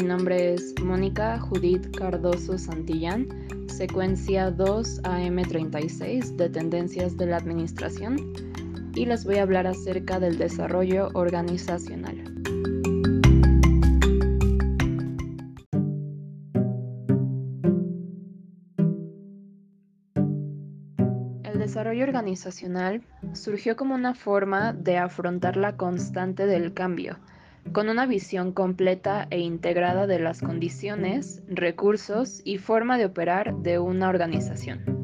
mi nombre es Mónica Judith Cardoso Santillán, secuencia 2 AM36 de Tendencias de la Administración, y les voy a hablar acerca del desarrollo organizacional. El desarrollo organizacional surgió como una forma de afrontar la constante del cambio, con una visión completa e integrada de las condiciones, recursos y forma de operar de una organización.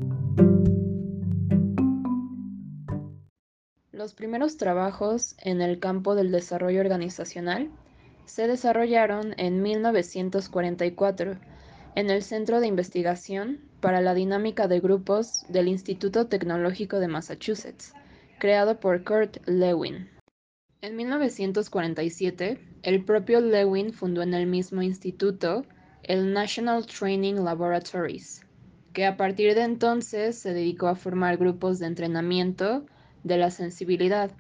Los primeros trabajos en el campo del desarrollo organizacional se desarrollaron en 1944 en el Centro de Investigación para la Dinámica de Grupos del Instituto Tecnológico de Massachusetts, creado por Kurt Lewin. En 1947, el propio Lewin fundó en el mismo instituto el National Training Laboratories, que a partir de entonces se dedicó a formar grupos de entrenamiento de la sensibilidad.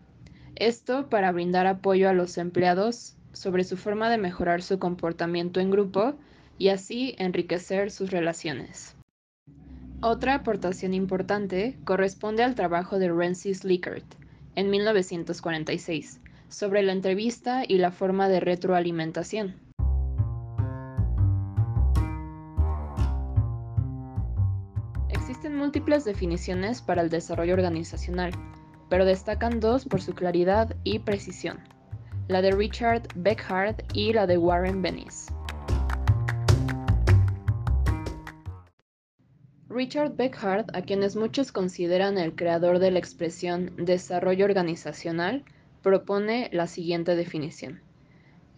Esto para brindar apoyo a los empleados sobre su forma de mejorar su comportamiento en grupo y así enriquecer sus relaciones. Otra aportación importante corresponde al trabajo de Rensis Likert en 1946 sobre la entrevista y la forma de retroalimentación. Existen múltiples definiciones para el desarrollo organizacional, pero destacan dos por su claridad y precisión, la de Richard Beckhard y la de Warren Bennis. Richard Beckhard, a quienes muchos consideran el creador de la expresión desarrollo organizacional, propone la siguiente definición.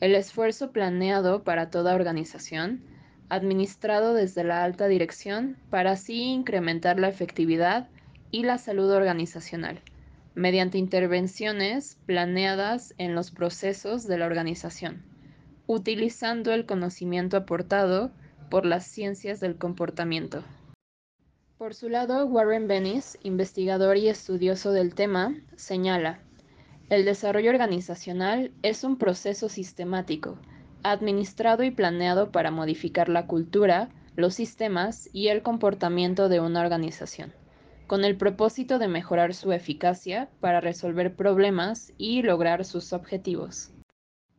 El esfuerzo planeado para toda organización, administrado desde la alta dirección para así incrementar la efectividad y la salud organizacional, mediante intervenciones planeadas en los procesos de la organización, utilizando el conocimiento aportado por las ciencias del comportamiento. Por su lado, Warren Bennis, investigador y estudioso del tema, señala, el desarrollo organizacional es un proceso sistemático, administrado y planeado para modificar la cultura, los sistemas y el comportamiento de una organización, con el propósito de mejorar su eficacia para resolver problemas y lograr sus objetivos.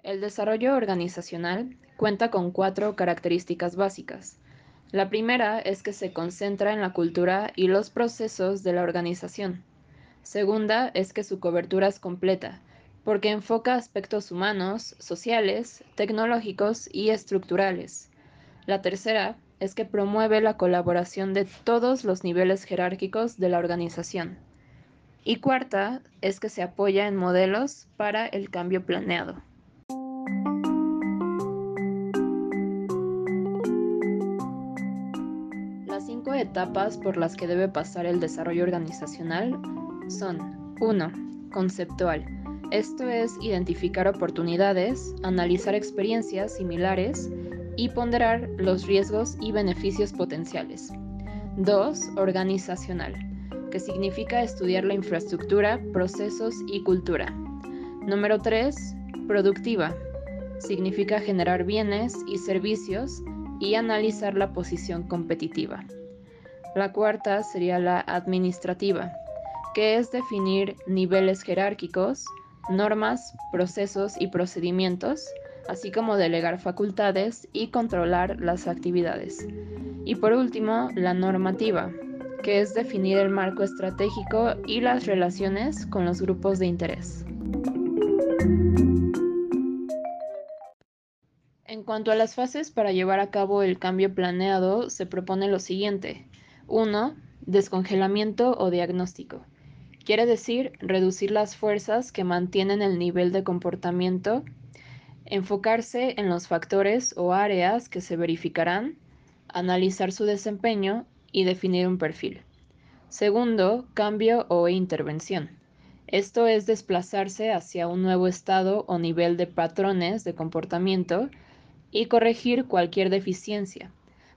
El desarrollo organizacional cuenta con cuatro características básicas, la primera es que se concentra en la cultura y los procesos de la organización. Segunda es que su cobertura es completa, porque enfoca aspectos humanos, sociales, tecnológicos y estructurales. La tercera es que promueve la colaboración de todos los niveles jerárquicos de la organización. Y cuarta es que se apoya en modelos para el cambio planeado. etapas por las que debe pasar el desarrollo organizacional son 1. Conceptual. Esto es identificar oportunidades, analizar experiencias similares y ponderar los riesgos y beneficios potenciales. 2. Organizacional, que significa estudiar la infraestructura, procesos y cultura. Número 3. Productiva. Significa generar bienes y servicios y analizar la posición competitiva. La cuarta sería la administrativa, que es definir niveles jerárquicos, normas, procesos y procedimientos, así como delegar facultades y controlar las actividades. Y por último, la normativa, que es definir el marco estratégico y las relaciones con los grupos de interés. En cuanto a las fases para llevar a cabo el cambio planeado, se propone lo siguiente. 1. Descongelamiento o diagnóstico. Quiere decir reducir las fuerzas que mantienen el nivel de comportamiento, enfocarse en los factores o áreas que se verificarán, analizar su desempeño y definir un perfil. Segundo, cambio o intervención. Esto es desplazarse hacia un nuevo estado o nivel de patrones de comportamiento y corregir cualquier deficiencia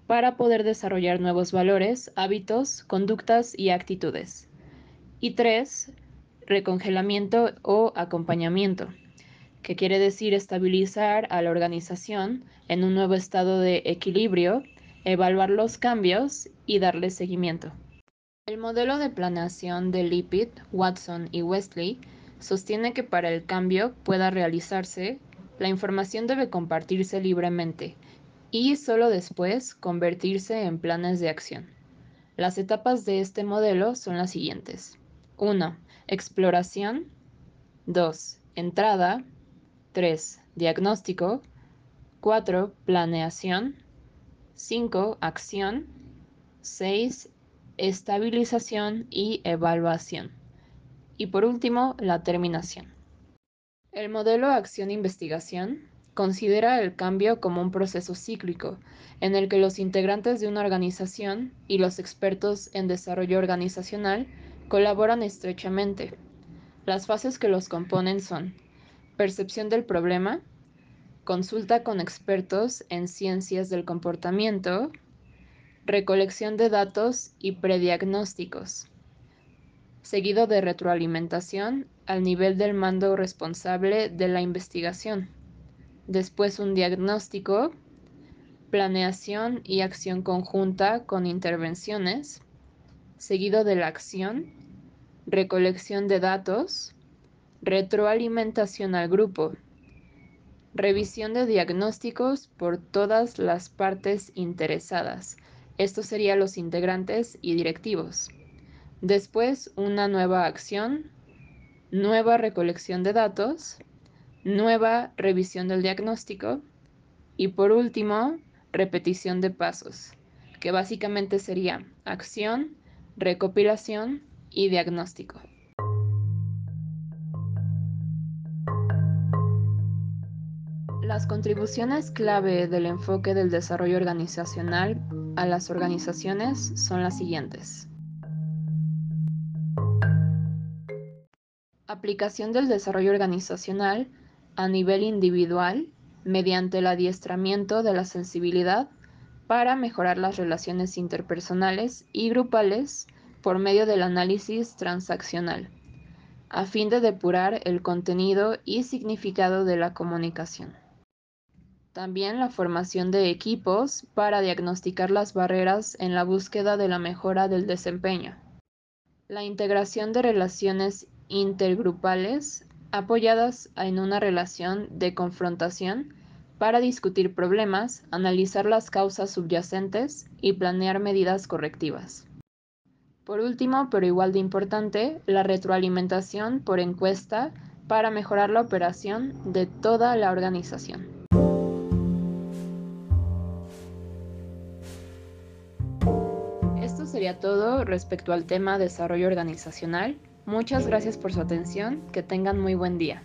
para poder desarrollar nuevos valores, hábitos, conductas y actitudes. Y tres, recongelamiento o acompañamiento, que quiere decir estabilizar a la organización en un nuevo estado de equilibrio, evaluar los cambios y darle seguimiento. El modelo de planeación de Lipid, Watson y Wesley sostiene que para el cambio pueda realizarse, la información debe compartirse libremente y solo después convertirse en planes de acción. Las etapas de este modelo son las siguientes. 1. Exploración. 2. Entrada. 3. Diagnóstico. 4. Planeación. 5. Acción. 6. Estabilización y evaluación. Y por último, la terminación. El modelo acción-investigación considera el cambio como un proceso cíclico en el que los integrantes de una organización y los expertos en desarrollo organizacional colaboran estrechamente. Las fases que los componen son percepción del problema, consulta con expertos en ciencias del comportamiento, recolección de datos y prediagnósticos, seguido de retroalimentación al nivel del mando responsable de la investigación, después un diagnóstico, planeación y acción conjunta con intervenciones, seguido de la acción, recolección de datos, retroalimentación al grupo, revisión de diagnósticos por todas las partes interesadas. Estos serían los integrantes y directivos. Después, una nueva acción, nueva recolección de datos, nueva revisión del diagnóstico y por último, repetición de pasos, que básicamente sería acción, recopilación y diagnóstico. Las contribuciones clave del enfoque del desarrollo organizacional a las organizaciones son las siguientes. Aplicación del desarrollo organizacional a nivel individual mediante el adiestramiento de la sensibilidad para mejorar las relaciones interpersonales y grupales por medio del análisis transaccional, a fin de depurar el contenido y significado de la comunicación. También la formación de equipos para diagnosticar las barreras en la búsqueda de la mejora del desempeño. La integración de relaciones intergrupales apoyadas en una relación de confrontación para discutir problemas, analizar las causas subyacentes y planear medidas correctivas. Por último, pero igual de importante, la retroalimentación por encuesta para mejorar la operación de toda la organización. Esto sería todo respecto al tema desarrollo organizacional. Muchas gracias por su atención, que tengan muy buen día.